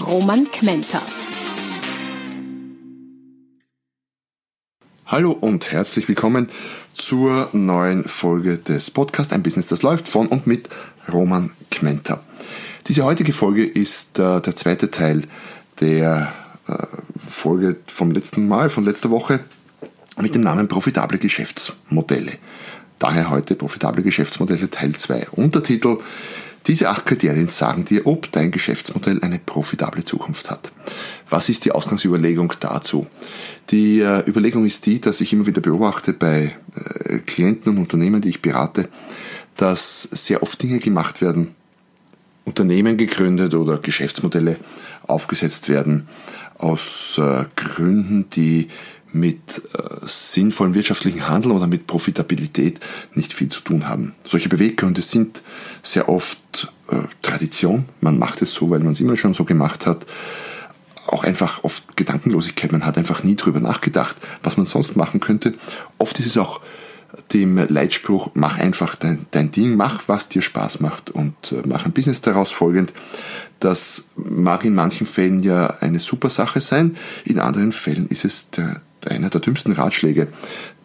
Roman Kmenter. Hallo und herzlich willkommen zur neuen Folge des Podcasts Ein Business, das läuft von und mit Roman Kmenter. Diese heutige Folge ist äh, der zweite Teil der äh, Folge vom letzten Mal, von letzter Woche mit dem Namen Profitable Geschäftsmodelle. Daher heute Profitable Geschäftsmodelle Teil 2. Untertitel diese acht Kriterien sagen dir, ob dein Geschäftsmodell eine profitable Zukunft hat. Was ist die Ausgangsüberlegung dazu? Die äh, Überlegung ist die, dass ich immer wieder beobachte bei äh, Klienten und Unternehmen, die ich berate, dass sehr oft Dinge gemacht werden, Unternehmen gegründet oder Geschäftsmodelle aufgesetzt werden aus äh, Gründen, die mit äh, sinnvollem wirtschaftlichen Handeln oder mit Profitabilität nicht viel zu tun haben. Solche Beweggründe sind sehr oft äh, Tradition. Man macht es so, weil man es immer schon so gemacht hat. Auch einfach oft Gedankenlosigkeit. Man hat einfach nie drüber nachgedacht, was man sonst machen könnte. Oft ist es auch dem Leitspruch, mach einfach dein, dein Ding, mach, was dir Spaß macht und äh, mach ein Business daraus folgend. Das mag in manchen Fällen ja eine super Sache sein, in anderen Fällen ist es der, einer der dümmsten Ratschläge,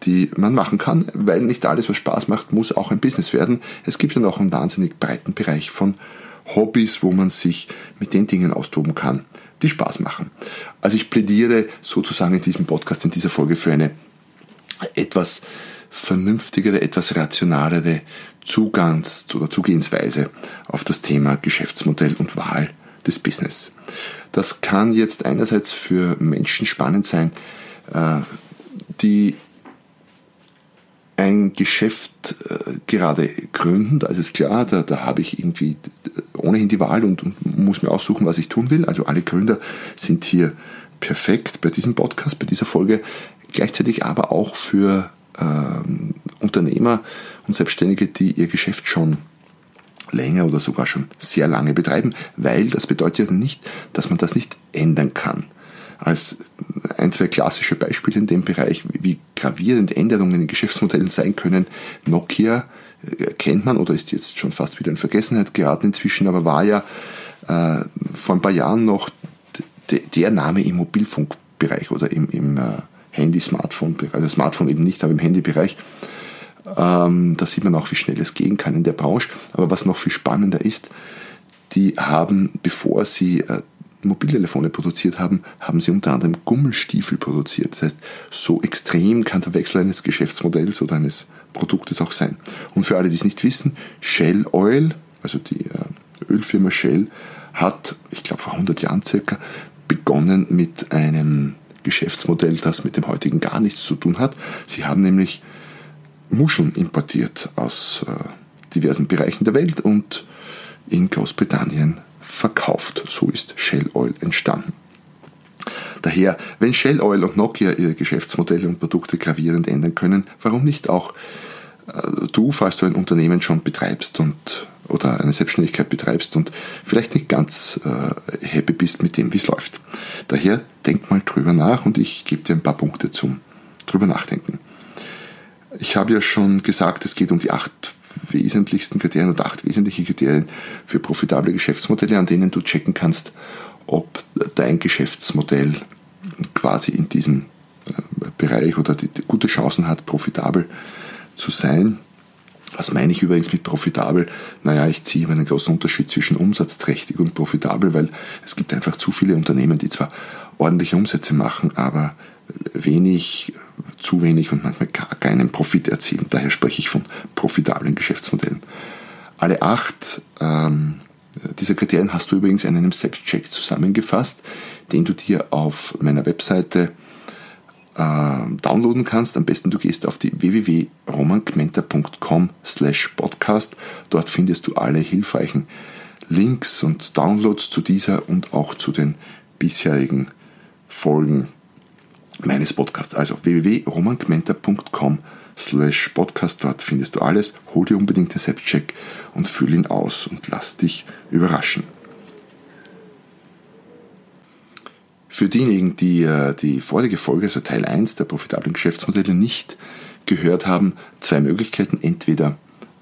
die man machen kann, weil nicht alles, was Spaß macht, muss auch ein Business werden. Es gibt ja noch einen wahnsinnig breiten Bereich von Hobbys, wo man sich mit den Dingen austoben kann, die Spaß machen. Also ich plädiere sozusagen in diesem Podcast, in dieser Folge für eine etwas vernünftigere, etwas rationalere Zugangs- oder Zugehensweise auf das Thema Geschäftsmodell und Wahl des Business. Das kann jetzt einerseits für Menschen spannend sein, die ein Geschäft äh, gerade gründen, da ist es klar, da, da habe ich irgendwie ohnehin die Wahl und, und, muss mir aussuchen, was ich tun will. Also alle Gründer sind hier perfekt bei diesem Podcast, bei dieser Folge. Gleichzeitig aber auch für ähm, Unternehmer und Selbstständige, die ihr Geschäft schon länger oder sogar schon sehr lange betreiben, weil das bedeutet ja nicht, dass man das nicht ändern kann als ein, zwei klassische Beispiele in dem Bereich, wie gravierend Änderungen in Geschäftsmodellen sein können. Nokia äh, kennt man oder ist jetzt schon fast wieder in Vergessenheit geraten inzwischen, aber war ja äh, vor ein paar Jahren noch der Name im Mobilfunkbereich oder im, im äh, Handy-Smartphone-Bereich, also Smartphone eben nicht, aber im Handybereich. Ähm, da sieht man auch, wie schnell es gehen kann in der Branche. Aber was noch viel spannender ist, die haben, bevor sie Mobiltelefone produziert haben, haben sie unter anderem Gummelstiefel produziert. Das heißt, so extrem kann der Wechsel eines Geschäftsmodells oder eines Produktes auch sein. Und für alle, die es nicht wissen, Shell Oil, also die äh, Ölfirma Shell, hat, ich glaube vor 100 Jahren circa, begonnen mit einem Geschäftsmodell, das mit dem heutigen gar nichts zu tun hat. Sie haben nämlich Muscheln importiert aus äh, diversen Bereichen der Welt und in Großbritannien verkauft. So ist Shell Oil entstanden. Daher, wenn Shell Oil und Nokia ihre Geschäftsmodelle und Produkte gravierend ändern können, warum nicht auch äh, du, falls du ein Unternehmen schon betreibst und oder eine Selbstständigkeit betreibst und vielleicht nicht ganz äh, happy bist mit dem, wie es läuft. Daher denk mal drüber nach und ich gebe dir ein paar Punkte zum drüber nachdenken. Ich habe ja schon gesagt, es geht um die acht wesentlichsten Kriterien oder acht wesentliche Kriterien für profitable Geschäftsmodelle, an denen du checken kannst, ob dein Geschäftsmodell quasi in diesem äh, Bereich oder die, die gute Chancen hat, profitabel zu sein. Was meine ich übrigens mit profitabel? Naja, ich ziehe immer einen großen Unterschied zwischen umsatzträchtig und profitabel, weil es gibt einfach zu viele Unternehmen, die zwar ordentliche Umsätze machen, aber wenig, zu wenig und manchmal gar keinen Profit erzielen. Daher spreche ich von profitablen Geschäftsmodellen. Alle acht ähm, dieser Kriterien hast du übrigens in einem Selbstcheck zusammengefasst, den du dir auf meiner Webseite äh, downloaden kannst. Am besten du gehst auf die www.romankmenta.com slash podcast. Dort findest du alle hilfreichen Links und Downloads zu dieser und auch zu den bisherigen Folgen meines Podcasts. Also www.romangmenta.com slash podcast. Dort findest du alles. Hol dir unbedingt den Selbstcheck und füll ihn aus und lass dich überraschen. Für diejenigen, die äh, die vorige Folge, also Teil 1 der profitablen Geschäftsmodelle nicht gehört haben, zwei Möglichkeiten. Entweder,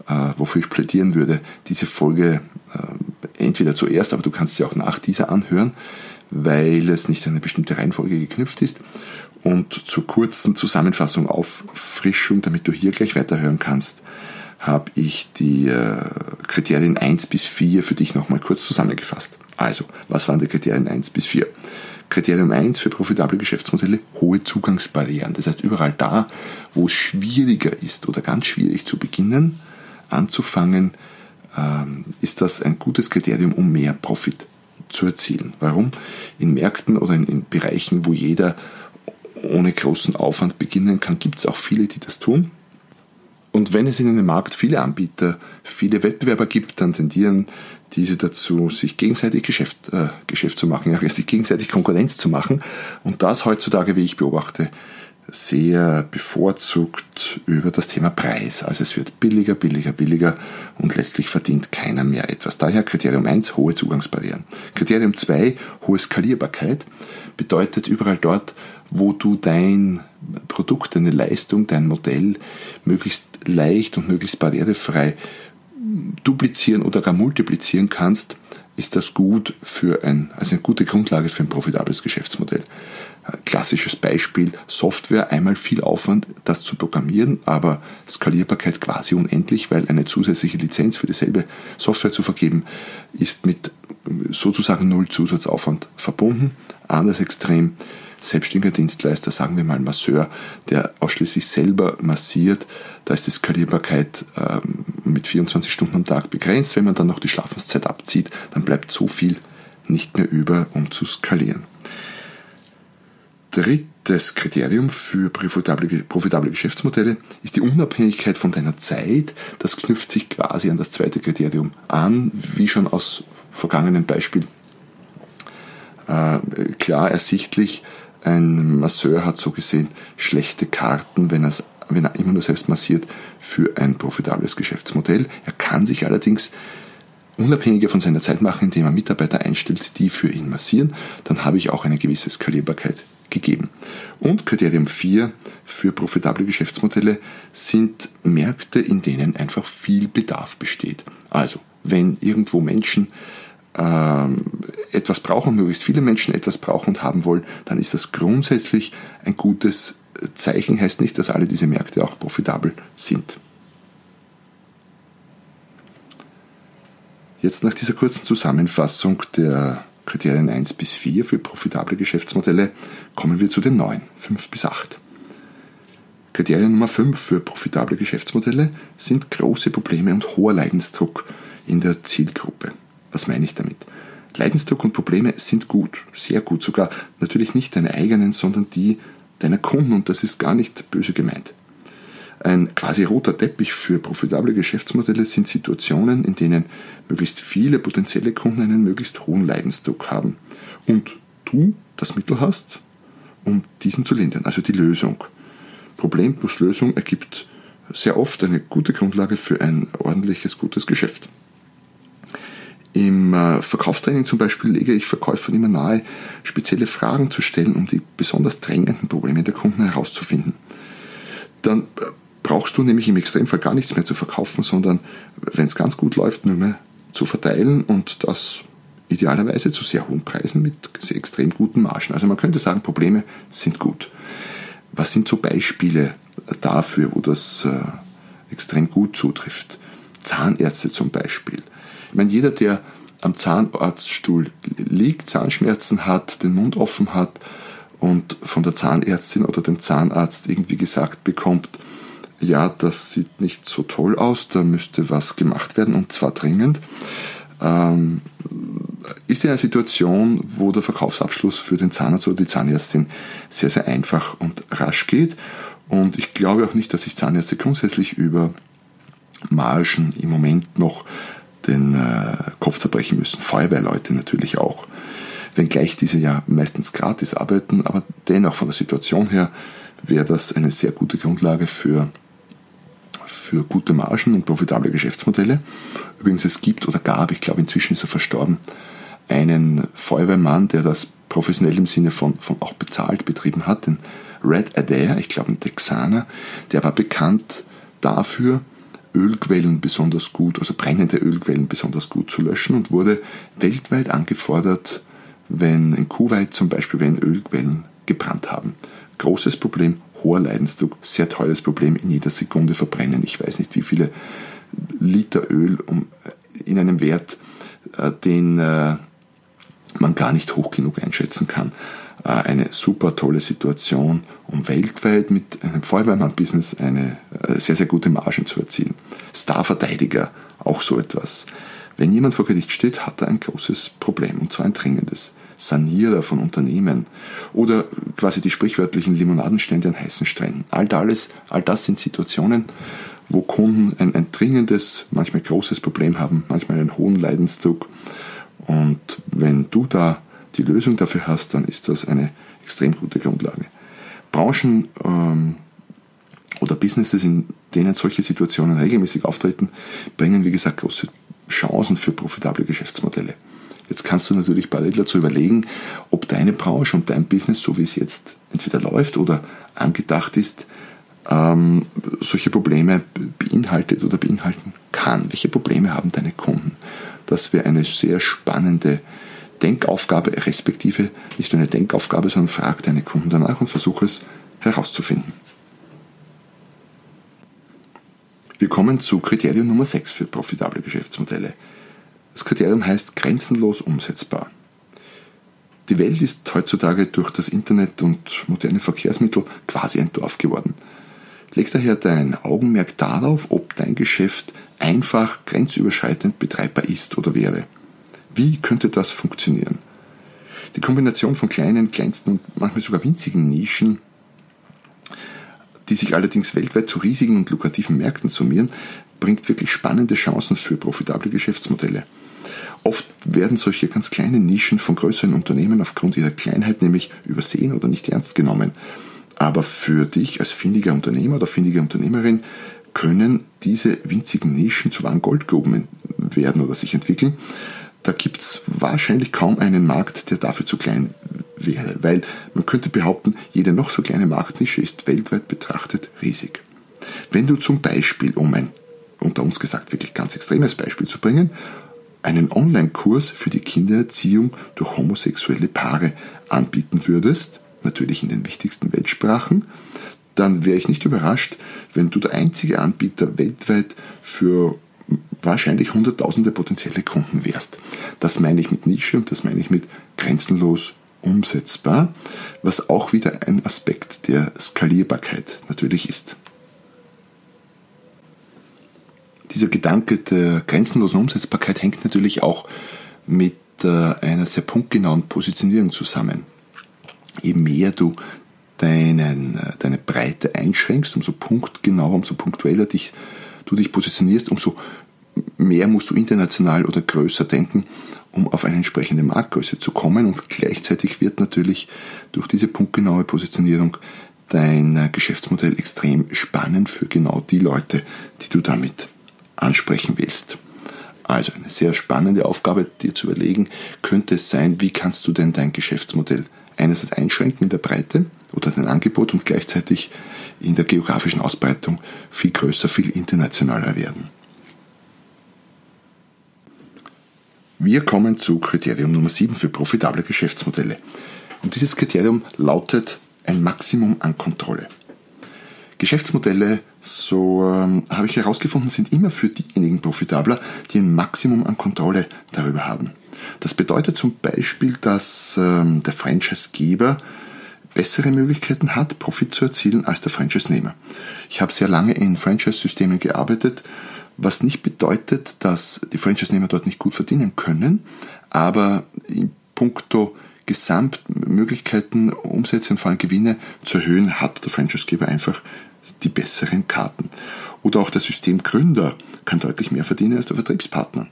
äh, wofür ich plädieren würde, diese Folge äh, entweder zuerst, aber du kannst sie auch nach dieser anhören, weil es nicht an eine bestimmte Reihenfolge geknüpft ist. Und zur kurzen Zusammenfassung, Auffrischung, damit du hier gleich weiterhören kannst, habe ich die äh, Kriterien 1 bis 4 für dich nochmal kurz zusammengefasst. Also, was waren die Kriterien 1 bis 4? Kriterium 1 für profitable Geschäftsmodelle, hohe Zugangsbarrieren. Das heißt, überall da, wo es schwieriger ist oder ganz schwierig zu beginnen, anzufangen, ähm, ist das ein gutes Kriterium, um mehr Profit zu erzielen. Warum? In Märkten oder in, in Bereichen, wo jeder ohne großen Aufwand beginnen kann, gibt es auch viele, die das tun. Und wenn es in einem Markt viele Anbieter, viele Wettbewerber gibt, dann tendieren diese dazu, sich gegenseitig Geschäft, äh, Geschäft zu machen, ja, sich gegenseitig Konkurrenz zu machen. Und das heutzutage, wie ich beobachte, sehr bevorzugt über das Thema Preis. Also es wird billiger, billiger, billiger und letztlich verdient keiner mehr etwas. Daher Kriterium 1, hohe Zugangsbarrieren. Kriterium 2, hohe Skalierbarkeit, bedeutet überall dort, wo du dein Produkt, deine Leistung, dein Modell möglichst leicht und möglichst barrierefrei duplizieren oder gar multiplizieren kannst, ist das gut für ein, also eine gute Grundlage für ein profitables Geschäftsmodell. Klassisches Beispiel, Software, einmal viel Aufwand, das zu programmieren, aber Skalierbarkeit quasi unendlich, weil eine zusätzliche Lizenz für dieselbe Software zu vergeben, ist mit sozusagen null Zusatzaufwand verbunden. Anders extrem, selbstständiger Dienstleister, sagen wir mal Masseur, der ausschließlich selber massiert, da ist die Skalierbarkeit ähm, mit 24 Stunden am Tag begrenzt. Wenn man dann noch die Schlafenszeit abzieht, dann bleibt so viel nicht mehr über, um zu skalieren. Drittes Kriterium für profitable, profitable Geschäftsmodelle ist die Unabhängigkeit von deiner Zeit. Das knüpft sich quasi an das zweite Kriterium an, wie schon aus vergangenen Beispielen äh, klar ersichtlich. Ein Masseur hat so gesehen schlechte Karten, wenn, wenn er immer nur selbst massiert, für ein profitables Geschäftsmodell. Er kann sich allerdings unabhängiger von seiner Zeit machen, indem er Mitarbeiter einstellt, die für ihn massieren. Dann habe ich auch eine gewisse Skalierbarkeit gegeben. Und Kriterium 4 für profitable Geschäftsmodelle sind Märkte, in denen einfach viel Bedarf besteht. Also, wenn irgendwo Menschen ähm, etwas brauchen, möglichst viele Menschen etwas brauchen und haben wollen, dann ist das grundsätzlich ein gutes Zeichen. Heißt nicht, dass alle diese Märkte auch profitabel sind. Jetzt nach dieser kurzen Zusammenfassung der Kriterien 1 bis 4 für profitable Geschäftsmodelle kommen wir zu den neuen, 5 bis 8. Kriterium Nummer 5 für profitable Geschäftsmodelle sind große Probleme und hoher Leidensdruck in der Zielgruppe. Was meine ich damit? Leidensdruck und Probleme sind gut, sehr gut, sogar natürlich nicht deine eigenen, sondern die deiner Kunden und das ist gar nicht böse gemeint. Ein quasi roter Teppich für profitable Geschäftsmodelle sind Situationen, in denen möglichst viele potenzielle Kunden einen möglichst hohen Leidensdruck haben und du das Mittel hast, um diesen zu lindern, also die Lösung. Problem plus Lösung ergibt sehr oft eine gute Grundlage für ein ordentliches, gutes Geschäft. Im äh, Verkaufstraining zum Beispiel lege ich Verkäufern immer nahe, spezielle Fragen zu stellen, um die besonders drängenden Probleme der Kunden herauszufinden. Dann äh, brauchst du nämlich im Extremfall gar nichts mehr zu verkaufen, sondern wenn es ganz gut läuft, nur mehr zu verteilen und das idealerweise zu sehr hohen Preisen mit extrem guten Margen. Also man könnte sagen, Probleme sind gut. Was sind so Beispiele dafür, wo das äh, extrem gut zutrifft? Zahnärzte zum Beispiel. Ich meine, jeder, der am Zahnarztstuhl liegt, Zahnschmerzen hat, den Mund offen hat und von der Zahnärztin oder dem Zahnarzt irgendwie gesagt bekommt, ja, das sieht nicht so toll aus, da müsste was gemacht werden und zwar dringend, ähm, ist ja eine Situation, wo der Verkaufsabschluss für den Zahnarzt oder die Zahnärztin sehr, sehr einfach und rasch geht. Und ich glaube auch nicht, dass sich Zahnärzte grundsätzlich über Margen im Moment noch den äh, Kopf zerbrechen müssen. Feuerwehrleute natürlich auch. Wenngleich diese ja meistens gratis arbeiten, aber dennoch von der Situation her wäre das eine sehr gute Grundlage für, für gute Margen und profitable Geschäftsmodelle. Übrigens, es gibt oder gab, ich glaube inzwischen ist er verstorben, einen Feuerwehrmann, der das professionell im Sinne von, von auch bezahlt betrieben hat, den Red Adair, ich glaube ein Texaner, der war bekannt dafür, Ölquellen besonders gut, also brennende Ölquellen besonders gut zu löschen und wurde weltweit angefordert, wenn in Kuwait zum Beispiel, wenn Ölquellen gebrannt haben. Großes Problem, hoher Leidensdruck, sehr teures Problem, in jeder Sekunde verbrennen. Ich weiß nicht, wie viele Liter Öl in einem Wert, äh, den äh, man gar nicht hoch genug einschätzen kann. Äh, eine super tolle Situation, um weltweit mit einem Feuerwehrmann-Business eine sehr, sehr gute Margen zu erzielen. Starverteidiger, auch so etwas. Wenn jemand vor Gericht steht, hat er ein großes Problem, und zwar ein dringendes. Sanierer von Unternehmen oder quasi die sprichwörtlichen Limonadenstände an heißen Stränden. All das, all das sind Situationen, wo Kunden ein, ein dringendes, manchmal großes Problem haben, manchmal einen hohen Leidensdruck. Und wenn du da die Lösung dafür hast, dann ist das eine extrem gute Grundlage. Branchen ähm, oder Businesses, in denen solche Situationen regelmäßig auftreten, bringen, wie gesagt, große Chancen für profitable Geschäftsmodelle. Jetzt kannst du natürlich parallel dazu überlegen, ob deine Branche und dein Business, so wie es jetzt entweder läuft oder angedacht ist, ähm, solche Probleme beinhaltet oder beinhalten kann. Welche Probleme haben deine Kunden? Das wäre eine sehr spannende Denkaufgabe, respektive nicht nur eine Denkaufgabe, sondern frag deine Kunden danach und versuche es herauszufinden. Wir kommen zu Kriterium Nummer 6 für profitable Geschäftsmodelle. Das Kriterium heißt grenzenlos umsetzbar. Die Welt ist heutzutage durch das Internet und moderne Verkehrsmittel quasi ein Dorf geworden. Leg daher dein Augenmerk darauf, ob dein Geschäft einfach grenzüberschreitend betreibbar ist oder wäre. Wie könnte das funktionieren? Die Kombination von kleinen, kleinsten und manchmal sogar winzigen Nischen, die sich allerdings weltweit zu riesigen und lukrativen Märkten summieren, bringt wirklich spannende Chancen für profitable Geschäftsmodelle. Oft werden solche ganz kleinen Nischen von größeren Unternehmen aufgrund ihrer Kleinheit nämlich übersehen oder nicht ernst genommen. Aber für dich als findiger Unternehmer oder findige Unternehmerin können diese winzigen Nischen zu wahren Goldgruben werden oder sich entwickeln. Da gibt es wahrscheinlich kaum einen Markt, der dafür zu klein wäre, weil man könnte behaupten, jede noch so kleine Marktnische ist weltweit betrachtet riesig. Wenn du zum Beispiel, um ein unter uns gesagt wirklich ganz extremes Beispiel zu bringen, einen Online-Kurs für die Kindererziehung durch homosexuelle Paare anbieten würdest, natürlich in den wichtigsten Weltsprachen, dann wäre ich nicht überrascht, wenn du der einzige Anbieter weltweit für wahrscheinlich hunderttausende potenzielle Kunden wärst. Das meine ich mit Nische und das meine ich mit grenzenlos umsetzbar, was auch wieder ein Aspekt der Skalierbarkeit natürlich ist. Dieser Gedanke der grenzenlosen Umsetzbarkeit hängt natürlich auch mit äh, einer sehr punktgenauen Positionierung zusammen. Je mehr du deinen, äh, deine Breite einschränkst, umso punktgenauer, umso punktueller dich, du dich positionierst, umso mehr musst du international oder größer denken, um auf eine entsprechende Marktgröße zu kommen. Und gleichzeitig wird natürlich durch diese punktgenaue Positionierung dein äh, Geschäftsmodell extrem spannend für genau die Leute, die du damit ansprechen willst. Also eine sehr spannende Aufgabe, dir zu überlegen, könnte es sein, wie kannst du denn dein Geschäftsmodell einerseits einschränken in der Breite oder dein Angebot und gleichzeitig in der geografischen Ausbreitung viel größer, viel internationaler werden. Wir kommen zu Kriterium Nummer 7 für profitable Geschäftsmodelle. Und dieses Kriterium lautet ein Maximum an Kontrolle. Geschäftsmodelle, so ähm, habe ich herausgefunden, sind immer für diejenigen profitabler, die ein Maximum an Kontrolle darüber haben. Das bedeutet zum Beispiel, dass ähm, der Franchise-Geber bessere Möglichkeiten hat, Profit zu erzielen als der Franchise-Nehmer. Ich habe sehr lange in Franchise-Systemen gearbeitet, was nicht bedeutet, dass die Franchise-Nehmer dort nicht gut verdienen können, aber in puncto Gesamtmöglichkeiten, Umsätze und vor allem Gewinne zu erhöhen, hat der Franchise-Geber einfach die besseren Karten. Oder auch der Systemgründer kann deutlich mehr verdienen als der Vertriebspartner.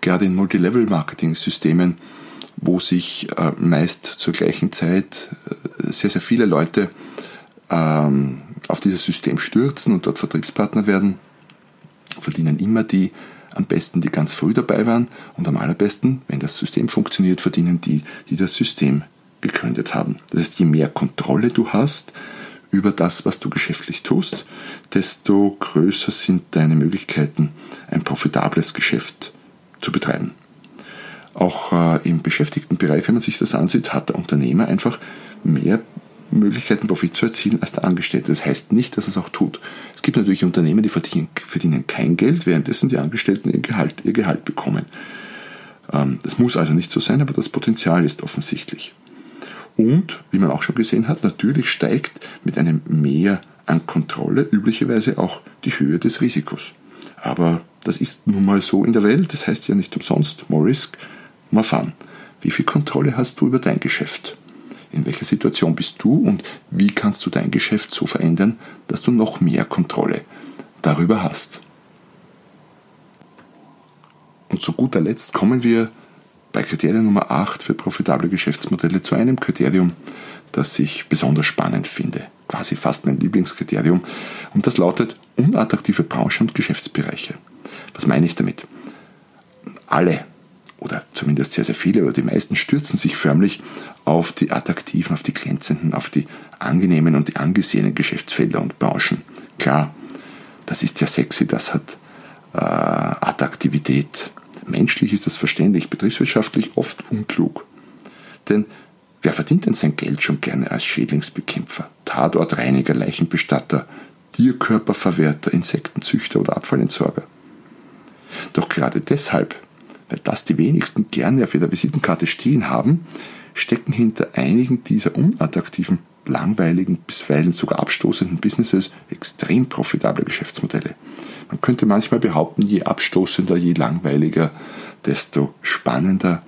Gerade in Multilevel-Marketing-Systemen, wo sich äh, meist zur gleichen Zeit äh, sehr, sehr viele Leute ähm, auf dieses System stürzen und dort Vertriebspartner werden, verdienen immer die am besten, die ganz früh dabei waren und am allerbesten, wenn das System funktioniert, verdienen die, die das System gegründet haben. Das heißt, je mehr Kontrolle du hast über das, was du geschäftlich tust, desto größer sind deine Möglichkeiten, ein profitables Geschäft zu betreiben. Auch äh, im Beschäftigtenbereich, wenn man sich das ansieht, hat der Unternehmer einfach mehr Möglichkeiten, Profit zu erzielen als der Angestellte. Das heißt nicht, dass er es auch tut. Es gibt natürlich Unternehmen, die verdienen, verdienen kein Geld, währenddessen die Angestellten ihr Gehalt, ihr Gehalt bekommen. Ähm, das muss also nicht so sein, aber das Potenzial ist offensichtlich. Und, wie man auch schon gesehen hat, natürlich steigt mit einem Mehr an Kontrolle üblicherweise auch die Höhe des Risikos. Aber das ist nun mal so in der Welt, das heißt ja nicht umsonst, more risk, more fun. Wie viel Kontrolle hast du über dein Geschäft? In welcher Situation bist du und wie kannst du dein Geschäft so verändern, dass du noch mehr Kontrolle darüber hast? Und zu guter Letzt kommen wir bei Kriterium Nummer 8 für profitable Geschäftsmodelle zu einem Kriterium, das ich besonders spannend finde. Quasi fast mein Lieblingskriterium. Und das lautet unattraktive Branchen und Geschäftsbereiche. Was meine ich damit? Alle oder zumindest sehr, sehr viele oder die meisten stürzen sich förmlich auf die attraktiven, auf die glänzenden, auf die angenehmen und die angesehenen Geschäftsfelder und Branchen. Klar, das ist ja sexy, das hat äh, Attraktivität. Menschlich ist das verständlich, betriebswirtschaftlich oft unklug. Denn wer verdient denn sein Geld schon gerne als Schädlingsbekämpfer, Tatortreiniger, Leichenbestatter, Tierkörperverwerter, Insektenzüchter oder Abfallentsorger? Doch gerade deshalb, weil das die wenigsten gerne auf ihrer Visitenkarte stehen haben, stecken hinter einigen dieser unattraktiven, langweiligen, bisweilen sogar abstoßenden Businesses extrem profitable Geschäftsmodelle. Man könnte manchmal behaupten, je abstoßender, je langweiliger, desto spannender,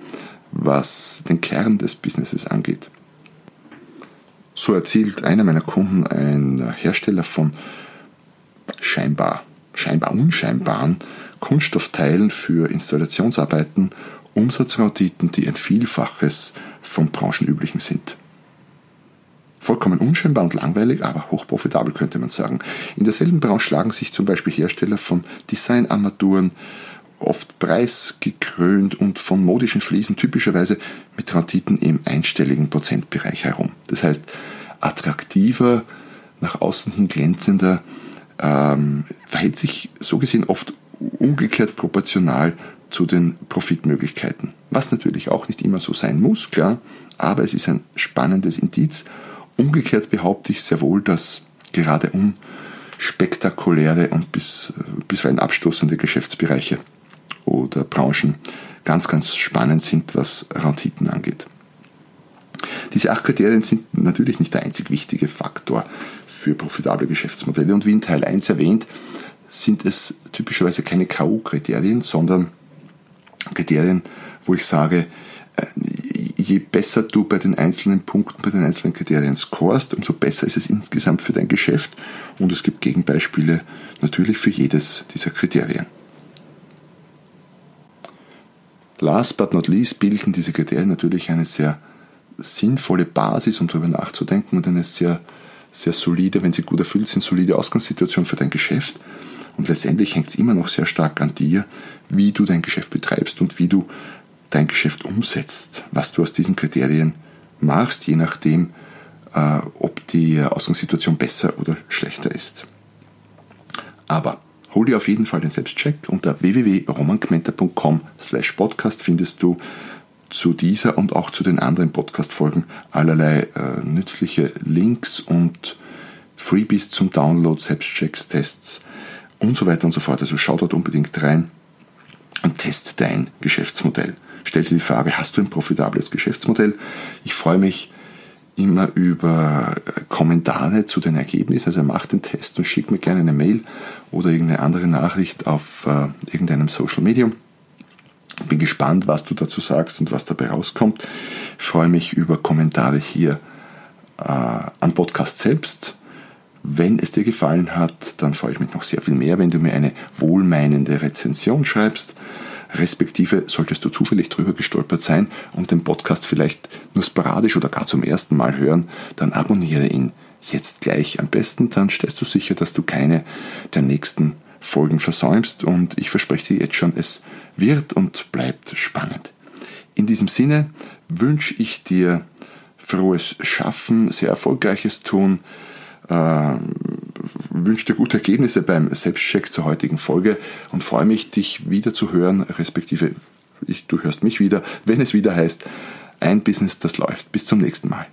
was den Kern des Businesses angeht. So erzielt einer meiner Kunden, ein Hersteller von scheinbar, scheinbar unscheinbaren Kunststoffteilen für Installationsarbeiten, Umsatzrauditen, die ein Vielfaches vom Branchenüblichen sind. Vollkommen unscheinbar und langweilig, aber hochprofitabel könnte man sagen. In derselben Branche schlagen sich zum Beispiel Hersteller von Designarmaturen, oft preisgekrönt und von modischen Fliesen typischerweise mit Renditen im einstelligen Prozentbereich herum. Das heißt, attraktiver, nach außen hin glänzender, ähm, verhält sich so gesehen oft umgekehrt proportional zu den Profitmöglichkeiten. Was natürlich auch nicht immer so sein muss, klar, aber es ist ein spannendes Indiz Umgekehrt behaupte ich sehr wohl, dass gerade unspektakuläre und bis, bisweilen abstoßende Geschäftsbereiche oder Branchen ganz, ganz spannend sind, was Renditen angeht. Diese acht Kriterien sind natürlich nicht der einzig wichtige Faktor für profitable Geschäftsmodelle und wie in Teil 1 erwähnt, sind es typischerweise keine K.O.-Kriterien, sondern Kriterien, wo ich sage, äh, je besser du bei den einzelnen Punkten, bei den einzelnen Kriterien scorest, umso besser ist es insgesamt für dein Geschäft. Und es gibt Gegenbeispiele natürlich für jedes dieser Kriterien. Last but not least bilden diese Kriterien natürlich eine sehr sinnvolle Basis, um darüber nachzudenken und eine sehr, sehr solide, wenn sie gut erfüllt sind, solide Ausgangssituation für dein Geschäft. Und letztendlich hängt es immer noch sehr stark an dir, wie du dein Geschäft betreibst und wie du dein Geschäft umsetzt, was du aus diesen Kriterien machst, je nachdem, äh, ob die Ausgangssituation besser oder schlechter ist. Aber hol dir auf jeden Fall den Selbstcheck. Unter www.romangmenta.com slash podcast findest du zu dieser und auch zu den anderen Podcast-Folgen allerlei äh, nützliche Links und Freebies zum Download, Selbstchecks, Tests und so weiter und so fort. Also schau dort unbedingt rein und test dein Geschäftsmodell stell dir die Frage, hast du ein profitables Geschäftsmodell? Ich freue mich immer über Kommentare zu den Ergebnissen. Also mach den Test und schick mir gerne eine Mail oder irgendeine andere Nachricht auf äh, irgendeinem Social Medium. Bin gespannt, was du dazu sagst und was dabei rauskommt. Ich freue mich über Kommentare hier äh, am Podcast selbst Wenn es dir gefallen hat, dann freue ich mich noch sehr viel mehr, wenn du mir eine wohlmeinende Rezension schreibst. Respektive solltest du zufällig drüber gestolpert sein und den Podcast vielleicht nur sporadisch oder gar zum ersten Mal hören, dann abonniere ihn jetzt gleich. Am besten dann stellst du sicher, dass du keine der nächsten Folgen versäumst und ich verspreche dir jetzt schon, es wird und bleibt spannend. In diesem Sinne wünsche ich dir frohes Schaffen, sehr erfolgreiches Tun, äh, wünsche dir gute Ergebnisse beim Selbstcheck zur heutigen Folge und freue mich, dich wieder zu hören, respektive ich, du hörst mich wieder, wenn es wieder heißt, ein Business, das läuft. Bis zum nächsten Mal.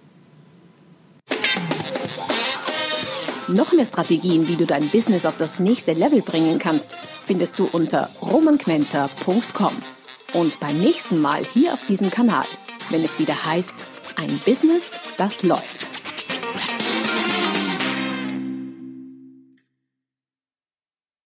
Noch mehr Strategien, wie du dein Business auf das nächste Level bringen kannst, findest du unter romanquenter.com. Und beim nächsten Mal hier auf diesem Kanal, wenn es wieder heißt, ein Business, das läuft.